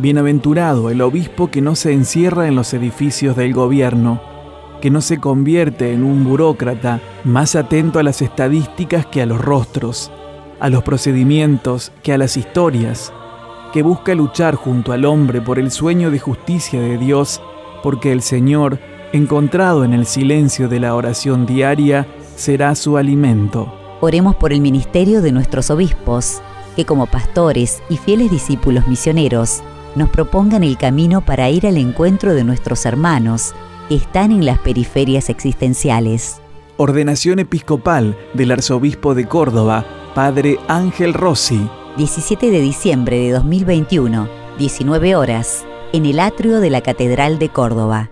Bienaventurado el obispo que no se encierra en los edificios del gobierno, que no se convierte en un burócrata más atento a las estadísticas que a los rostros, a los procedimientos que a las historias, que busca luchar junto al hombre por el sueño de justicia de Dios, porque el Señor, encontrado en el silencio de la oración diaria, será su alimento. Oremos por el ministerio de nuestros obispos, que como pastores y fieles discípulos misioneros, nos propongan el camino para ir al encuentro de nuestros hermanos que están en las periferias existenciales. Ordenación episcopal del arzobispo de Córdoba, Padre Ángel Rossi. 17 de diciembre de 2021, 19 horas, en el atrio de la Catedral de Córdoba.